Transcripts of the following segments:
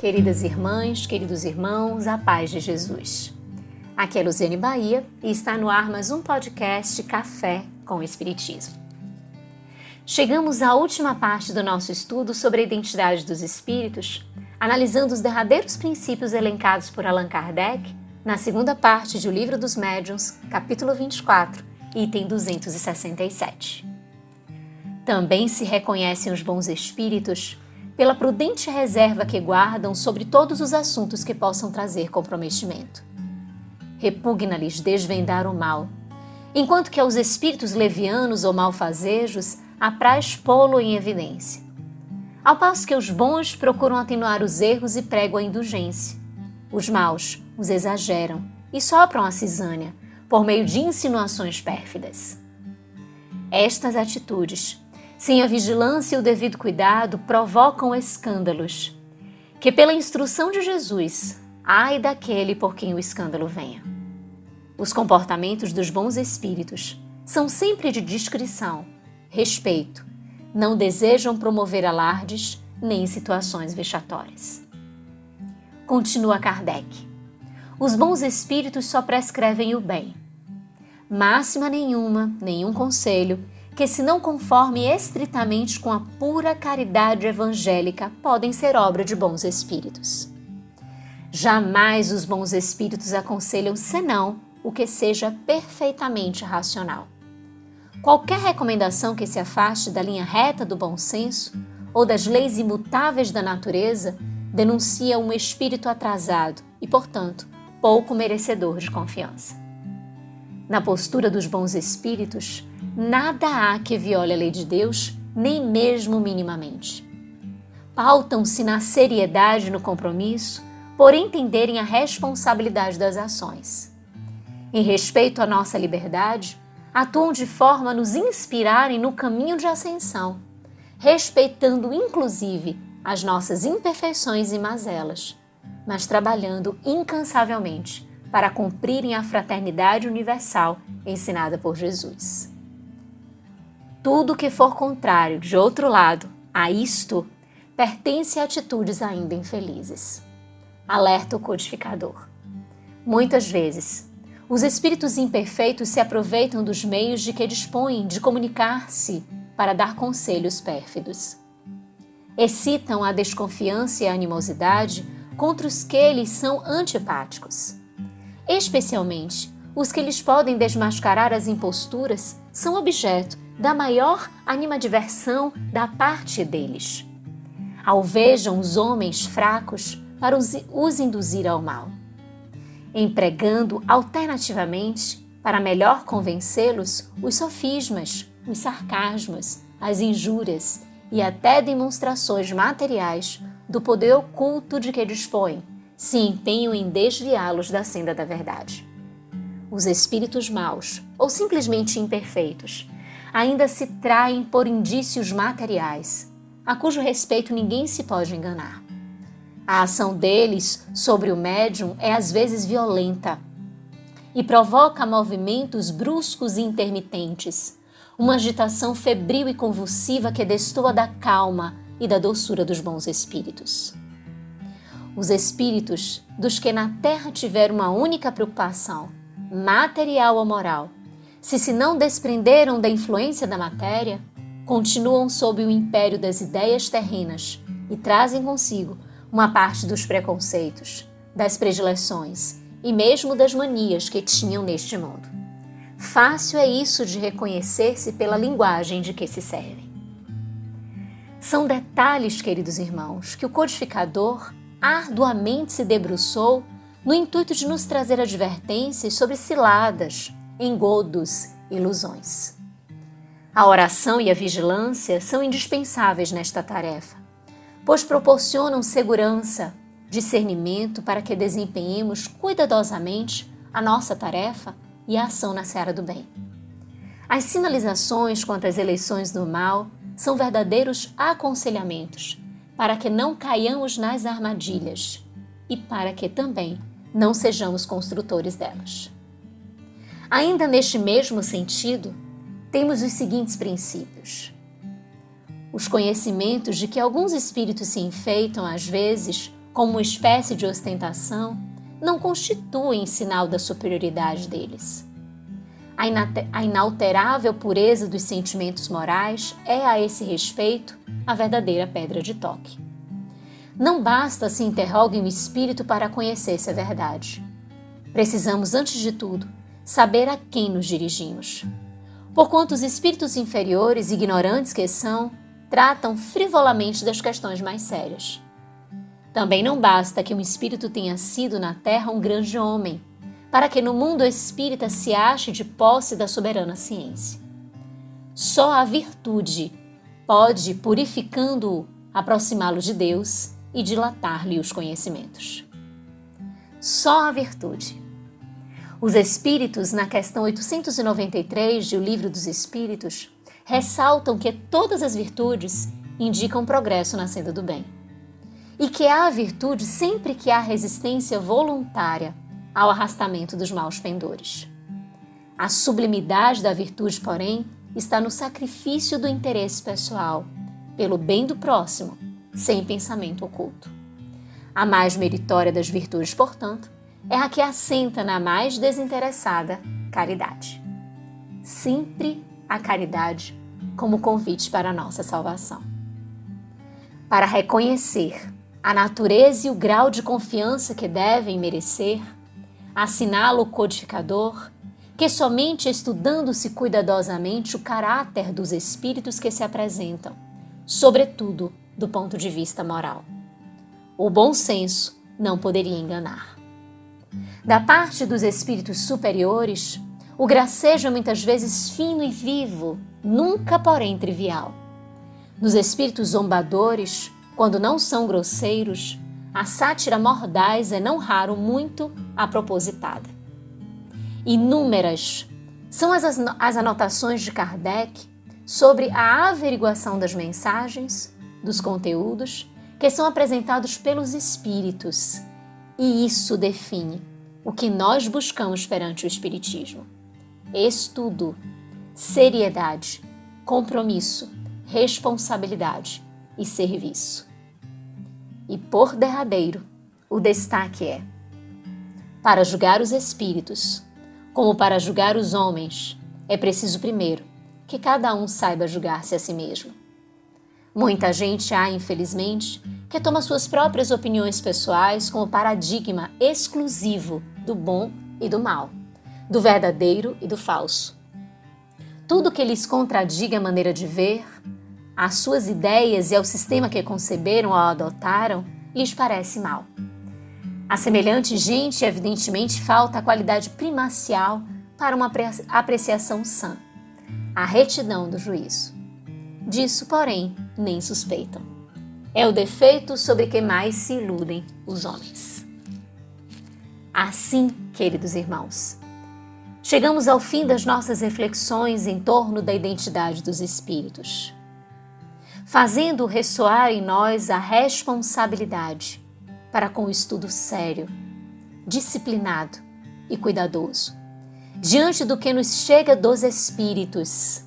queridas irmãs, queridos irmãos, a paz de Jesus. Aqui é Luziane Bahia e está no ar mais um podcast Café com Espiritismo. Chegamos à última parte do nosso estudo sobre a identidade dos espíritos, analisando os derradeiros princípios elencados por Allan Kardec na segunda parte de O Livro dos Médiuns, capítulo 24, item 267. Também se reconhecem os bons espíritos pela prudente reserva que guardam sobre todos os assuntos que possam trazer comprometimento. Repugna-lhes desvendar o mal, enquanto que aos espíritos levianos ou malfazejos apraz pô-lo em evidência. Ao passo que os bons procuram atenuar os erros e pregam a indulgência. Os maus os exageram e sopram a cisânia por meio de insinuações pérfidas. Estas atitudes sem a vigilância e o devido cuidado, provocam escândalos, que pela instrução de Jesus, ai daquele por quem o escândalo venha. Os comportamentos dos bons espíritos são sempre de discrição, respeito, não desejam promover alardes nem situações vexatórias. Continua Kardec. Os bons espíritos só prescrevem o bem. Máxima nenhuma, nenhum conselho que, se não conforme estritamente com a pura caridade evangélica, podem ser obra de bons espíritos. Jamais os bons espíritos aconselham senão o que seja perfeitamente racional. Qualquer recomendação que se afaste da linha reta do bom senso ou das leis imutáveis da natureza denuncia um espírito atrasado e, portanto, pouco merecedor de confiança. Na postura dos bons espíritos, nada há que viole a lei de Deus, nem mesmo minimamente. Pautam-se na seriedade no compromisso, por entenderem a responsabilidade das ações. Em respeito à nossa liberdade, atuam de forma a nos inspirarem no caminho de ascensão, respeitando inclusive as nossas imperfeições e mazelas, mas trabalhando incansavelmente para cumprirem a fraternidade universal ensinada por Jesus. Tudo que for contrário, de outro lado, a isto, pertence a atitudes ainda infelizes. Alerta o codificador. Muitas vezes, os espíritos imperfeitos se aproveitam dos meios de que dispõem de comunicar-se para dar conselhos pérfidos. Excitam a desconfiança e a animosidade contra os que lhes são antipáticos. Especialmente, os que lhes podem desmascarar as imposturas são objeto da maior animadversão da parte deles. Alvejam os homens fracos para os, induzir ao mal, empregando alternativamente, para melhor convencê-los, os sofismas, os sarcasmos, as injúrias e até demonstrações materiais do poder oculto de que dispõem, se empenham em desviá-los da senda da verdade. Os espíritos maus, ou simplesmente imperfeitos, ainda se traem por indícios materiais, a cujo respeito ninguém se pode enganar. A ação deles sobre o médium é às vezes violenta e provoca movimentos bruscos e intermitentes, uma agitação febril e convulsiva que destoa da calma e da doçura dos bons espíritos. Os espíritos dos que na terra tiveram uma única preocupação, material ou moral, se se não desprenderam da influência da matéria, continuam sob o império das ideias terrenas e trazem consigo uma parte dos preconceitos, das predileções e mesmo das manias que tinham neste mundo. Fácil é isso de reconhecer-se pela linguagem de que se servem. São detalhes, queridos irmãos, que o codificador arduamente se debruçou no intuito de nos trazer advertências sobre ciladas, engodos, ilusões. A oração e a vigilância são indispensáveis nesta tarefa, pois proporcionam segurança, discernimento para que desempenhemos cuidadosamente a nossa tarefa e a ação na seara do bem. As sinalizações quanto às eleições do mal são verdadeiros aconselhamentos para que não caiamos nas armadilhas e para que também não sejamos construtores delas. Ainda neste mesmo sentido, temos os seguintes princípios. Os conhecimentos de que alguns espíritos se enfeitam, às vezes, como uma espécie de ostentação, não constituem sinal da superioridade deles. A inalterável pureza dos sentimentos morais é, a esse respeito, a verdadeira pedra de toque. Não basta se interroguem o espírito para conhecer se é verdade. Precisamos, antes de tudo, saber a quem nos dirigimos. Porquanto os espíritos inferiores, ignorantes que são, tratam frivolamente das questões mais sérias. Também não basta que um espírito tenha sido na terra um grande homem, para que no mundo espírita se ache de posse da soberana ciência. Só a virtude pode, purificando-o, aproximá-lo de Deus e dilatar-lhe os conhecimentos. Só a virtude. Os Espíritos, na questão 893 de O Livro dos Espíritos, ressaltam que todas as virtudes indicam progresso na senda do bem. E que há virtude sempre que há resistência voluntária ao arrastamento dos maus pendores. A sublimidade da virtude, porém, está no sacrifício do interesse pessoal, pelo bem do próximo, sem pensamento oculto. A mais meritória das virtudes, portanto, é a que assenta na mais desinteressada caridade. Sempre a caridade como convite para a nossa salvação. Para reconhecer a natureza e o grau de confiança que devem merecer, assinala o codificador que somente estudando-se cuidadosamente o caráter dos espíritos que se apresentam, sobretudo do ponto de vista moral. O bom senso não poderia enganar. Da parte dos espíritos superiores, o gracejo é muitas vezes fino e vivo, nunca, porém, trivial. Nos espíritos zombadores, quando não são grosseiros, a sátira mordaz é não raro muito apropositada. Inúmeras são as, as anotações de Kardec sobre a averiguação das mensagens, dos conteúdos que são apresentados pelos espíritos, e isso define o que nós buscamos perante o Espiritismo: estudo, seriedade, compromisso, responsabilidade e serviço. E por derradeiro, o destaque é: para julgar os espíritos, como para julgar os homens, é preciso primeiro que cada um saiba julgar-se a si mesmo. Muita gente há, infelizmente, que toma suas próprias opiniões pessoais como paradigma exclusivo do bom e do mal, do verdadeiro e do falso. Tudo que lhes contradiga a maneira de ver, às suas ideias e ao sistema que conceberam ou adotaram, lhes parece mal. A semelhante gente, evidentemente, falta a qualidade primacial para uma apreciação sã, a retidão do juízo. Disso, porém, nem suspeitam. É o defeito sobre que mais se iludem os homens. Assim, queridos irmãos, chegamos ao fim das nossas reflexões em torno da identidade dos espíritos fazendo ressoar em nós a responsabilidade para com o estudo sério, disciplinado e cuidadoso, diante do que nos chega dos espíritos,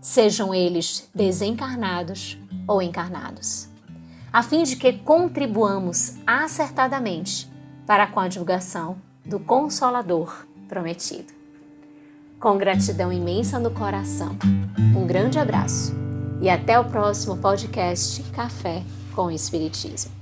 sejam eles desencarnados ou encarnados, a fim de que contribuamos acertadamente para com a divulgação do Consolador prometido. Com gratidão imensa no coração, um grande abraço e até o próximo podcast Café com Espiritismo.